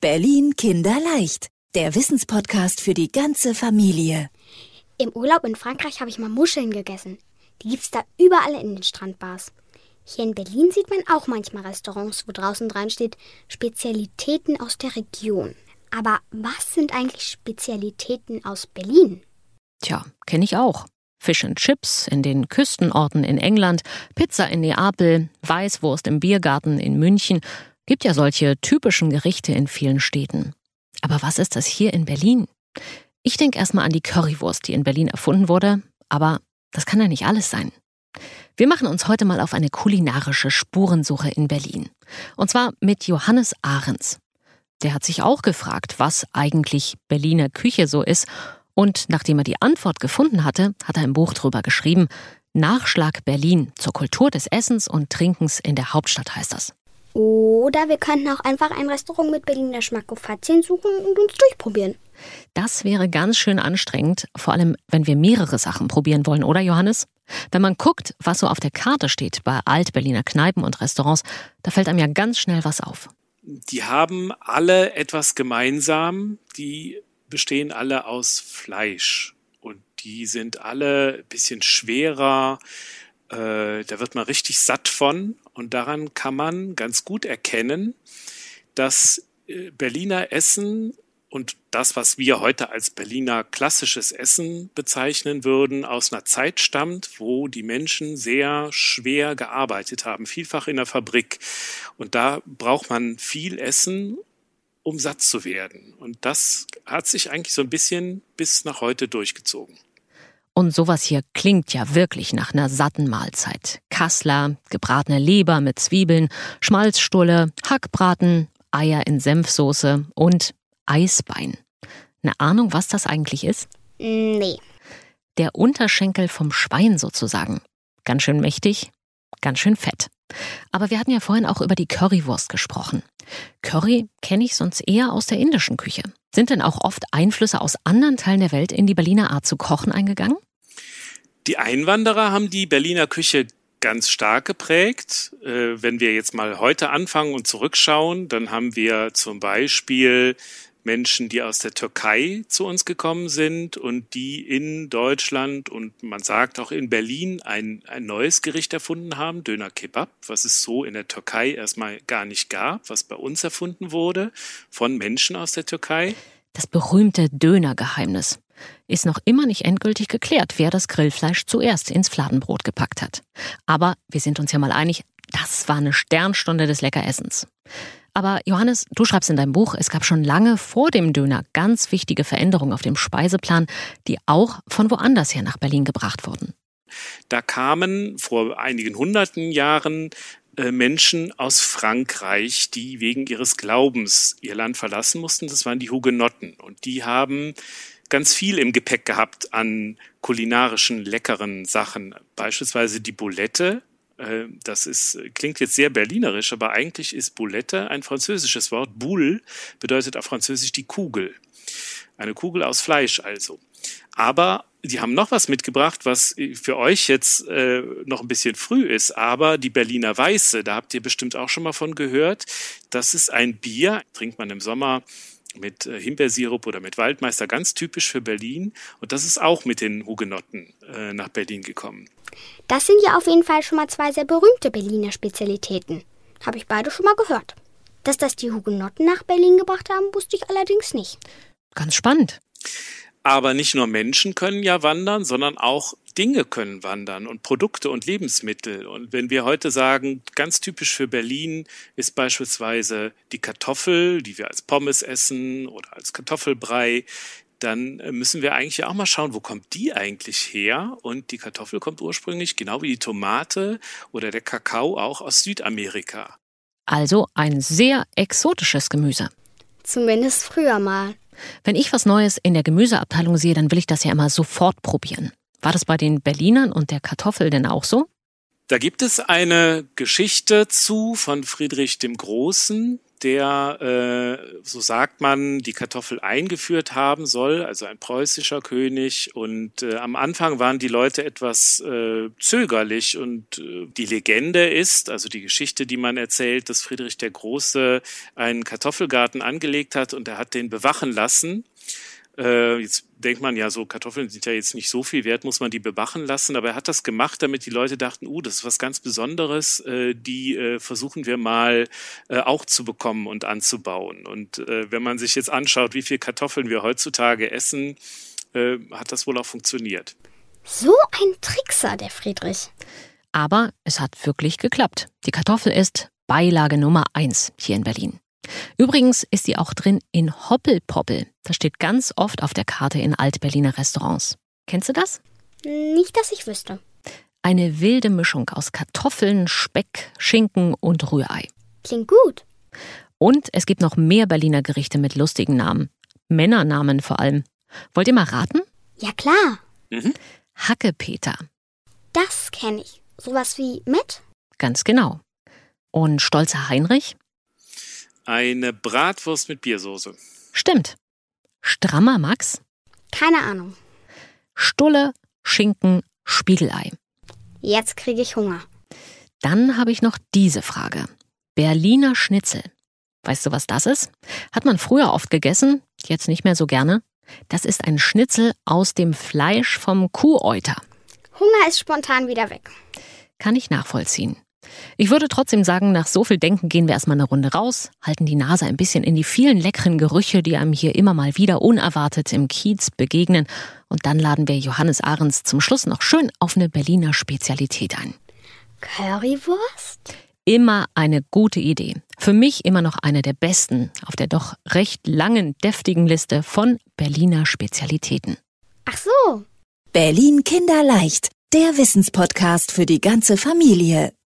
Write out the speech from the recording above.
Berlin Kinderleicht, der Wissenspodcast für die ganze Familie. Im Urlaub in Frankreich habe ich mal Muscheln gegessen. Die gibt's da überall in den Strandbars. Hier in Berlin sieht man auch manchmal Restaurants, wo draußen dran steht Spezialitäten aus der Region. Aber was sind eigentlich Spezialitäten aus Berlin? Tja, kenne ich auch. Fish and Chips in den Küstenorten in England, Pizza in Neapel, Weißwurst im Biergarten in München. Gibt ja solche typischen Gerichte in vielen Städten. Aber was ist das hier in Berlin? Ich denke erstmal an die Currywurst, die in Berlin erfunden wurde, aber das kann ja nicht alles sein. Wir machen uns heute mal auf eine kulinarische Spurensuche in Berlin. Und zwar mit Johannes Ahrens. Der hat sich auch gefragt, was eigentlich Berliner Küche so ist und nachdem er die Antwort gefunden hatte, hat er ein Buch drüber geschrieben. Nachschlag Berlin zur Kultur des Essens und Trinkens in der Hauptstadt heißt das. Oder wir könnten auch einfach ein Restaurant mit Berliner Schmackofatien suchen und uns durchprobieren. Das wäre ganz schön anstrengend, vor allem wenn wir mehrere Sachen probieren wollen, oder Johannes? Wenn man guckt, was so auf der Karte steht bei Alt-Berliner Kneipen und Restaurants, da fällt einem ja ganz schnell was auf. Die haben alle etwas gemeinsam. Die bestehen alle aus Fleisch und die sind alle ein bisschen schwerer. Äh, da wird man richtig satt von und daran kann man ganz gut erkennen, dass äh, Berliner Essen und das, was wir heute als Berliner klassisches Essen bezeichnen würden, aus einer Zeit stammt, wo die Menschen sehr schwer gearbeitet haben, vielfach in der Fabrik. Und da braucht man viel Essen um satt zu werden. Und das hat sich eigentlich so ein bisschen bis nach heute durchgezogen. Und sowas hier klingt ja wirklich nach einer satten Mahlzeit. Kassler, gebratene Leber mit Zwiebeln, Schmalzstulle, Hackbraten, Eier in Senfsoße und Eisbein. Eine Ahnung, was das eigentlich ist? Nee. Der Unterschenkel vom Schwein sozusagen. Ganz schön mächtig, ganz schön fett. Aber wir hatten ja vorhin auch über die Currywurst gesprochen. Curry kenne ich sonst eher aus der indischen Küche. Sind denn auch oft Einflüsse aus anderen Teilen der Welt in die Berliner Art zu kochen eingegangen? Die Einwanderer haben die Berliner Küche ganz stark geprägt. Äh, wenn wir jetzt mal heute anfangen und zurückschauen, dann haben wir zum Beispiel Menschen, die aus der Türkei zu uns gekommen sind und die in Deutschland und man sagt auch in Berlin ein, ein neues Gericht erfunden haben, Döner Kebab, was es so in der Türkei erstmal gar nicht gab, was bei uns erfunden wurde von Menschen aus der Türkei. Das berühmte Dönergeheimnis ist noch immer nicht endgültig geklärt, wer das Grillfleisch zuerst ins Fladenbrot gepackt hat. Aber wir sind uns ja mal einig, das war eine Sternstunde des Leckeressens. Aber Johannes, du schreibst in deinem Buch, es gab schon lange vor dem Döner ganz wichtige Veränderungen auf dem Speiseplan, die auch von woanders her nach Berlin gebracht wurden. Da kamen vor einigen hunderten Jahren äh, Menschen aus Frankreich, die wegen ihres Glaubens ihr Land verlassen mussten. Das waren die Hugenotten. Und die haben ganz viel im Gepäck gehabt an kulinarischen leckeren Sachen. Beispielsweise die Boulette, äh, das ist, klingt jetzt sehr berlinerisch, aber eigentlich ist Boulette ein französisches Wort. Boule bedeutet auf Französisch die Kugel. Eine Kugel aus Fleisch also. Aber die haben noch was mitgebracht, was für euch jetzt äh, noch ein bisschen früh ist, aber die Berliner Weiße, da habt ihr bestimmt auch schon mal von gehört. Das ist ein Bier, trinkt man im Sommer mit äh, Himbeersirup oder mit Waldmeister, ganz typisch für Berlin. Und das ist auch mit den Hugenotten äh, nach Berlin gekommen. Das sind ja auf jeden Fall schon mal zwei sehr berühmte Berliner Spezialitäten. Habe ich beide schon mal gehört. Dass das die Hugenotten nach Berlin gebracht haben, wusste ich allerdings nicht. Ganz spannend. Aber nicht nur Menschen können ja wandern, sondern auch Dinge können wandern und Produkte und Lebensmittel. Und wenn wir heute sagen, ganz typisch für Berlin ist beispielsweise die Kartoffel, die wir als Pommes essen oder als Kartoffelbrei, dann müssen wir eigentlich auch mal schauen, wo kommt die eigentlich her? Und die Kartoffel kommt ursprünglich, genau wie die Tomate oder der Kakao, auch aus Südamerika. Also ein sehr exotisches Gemüse. Zumindest früher mal. Wenn ich was Neues in der Gemüseabteilung sehe, dann will ich das ja immer sofort probieren. War das bei den Berlinern und der Kartoffel denn auch so? Da gibt es eine Geschichte zu von Friedrich dem Großen. der, äh, so sagt man, die Kartoffel eingeführt haben soll, also ein preußischer König. Und äh, am Anfang waren die Leute etwas äh, zögerlich. Und äh, die Legende ist, also die Geschichte, die man erzählt, dass Friedrich der Große einen Kartoffelgarten angelegt hat und er hat den bewachen lassen. Äh, jetzt denkt man ja so, Kartoffeln sind ja jetzt nicht so viel wert, muss man die bewachen lassen. Aber er hat das gemacht, damit die Leute dachten, uh, das ist was ganz Besonderes, äh, die äh, versuchen wir mal äh, auch zu bekommen und anzubauen. Und äh, wenn man sich jetzt anschaut, wie viel Kartoffeln wir heutzutage essen, äh, hat das wohl auch funktioniert. So ein Trickser, der Friedrich. Aber es hat wirklich geklappt. Die Kartoffel ist Beilage Nummer eins hier in Berlin. Übrigens ist sie auch drin in Hoppelpoppel. Das steht ganz oft auf der Karte in Altberliner Restaurants. Kennst du das? Nicht, dass ich wüsste. Eine wilde Mischung aus Kartoffeln, Speck, Schinken und Rührei. Klingt gut. Und es gibt noch mehr Berliner Gerichte mit lustigen Namen. Männernamen vor allem. Wollt ihr mal raten? Ja, klar. Mhm. Hackepeter. Das kenne ich. Sowas wie Met? Ganz genau. Und Stolzer Heinrich? Eine Bratwurst mit Biersoße. Stimmt. Strammer Max? Keine Ahnung. Stulle, Schinken, Spiegelei. Jetzt kriege ich Hunger. Dann habe ich noch diese Frage. Berliner Schnitzel. Weißt du, was das ist? Hat man früher oft gegessen, jetzt nicht mehr so gerne. Das ist ein Schnitzel aus dem Fleisch vom Kuhäuter. Hunger ist spontan wieder weg. Kann ich nachvollziehen. Ich würde trotzdem sagen, nach so viel Denken gehen wir erstmal eine Runde raus, halten die Nase ein bisschen in die vielen leckeren Gerüche, die einem hier immer mal wieder unerwartet im Kiez begegnen. Und dann laden wir Johannes Ahrens zum Schluss noch schön auf eine Berliner Spezialität ein. Currywurst? Immer eine gute Idee. Für mich immer noch eine der besten auf der doch recht langen, deftigen Liste von Berliner Spezialitäten. Ach so. Berlin Kinderleicht, der Wissenspodcast für die ganze Familie.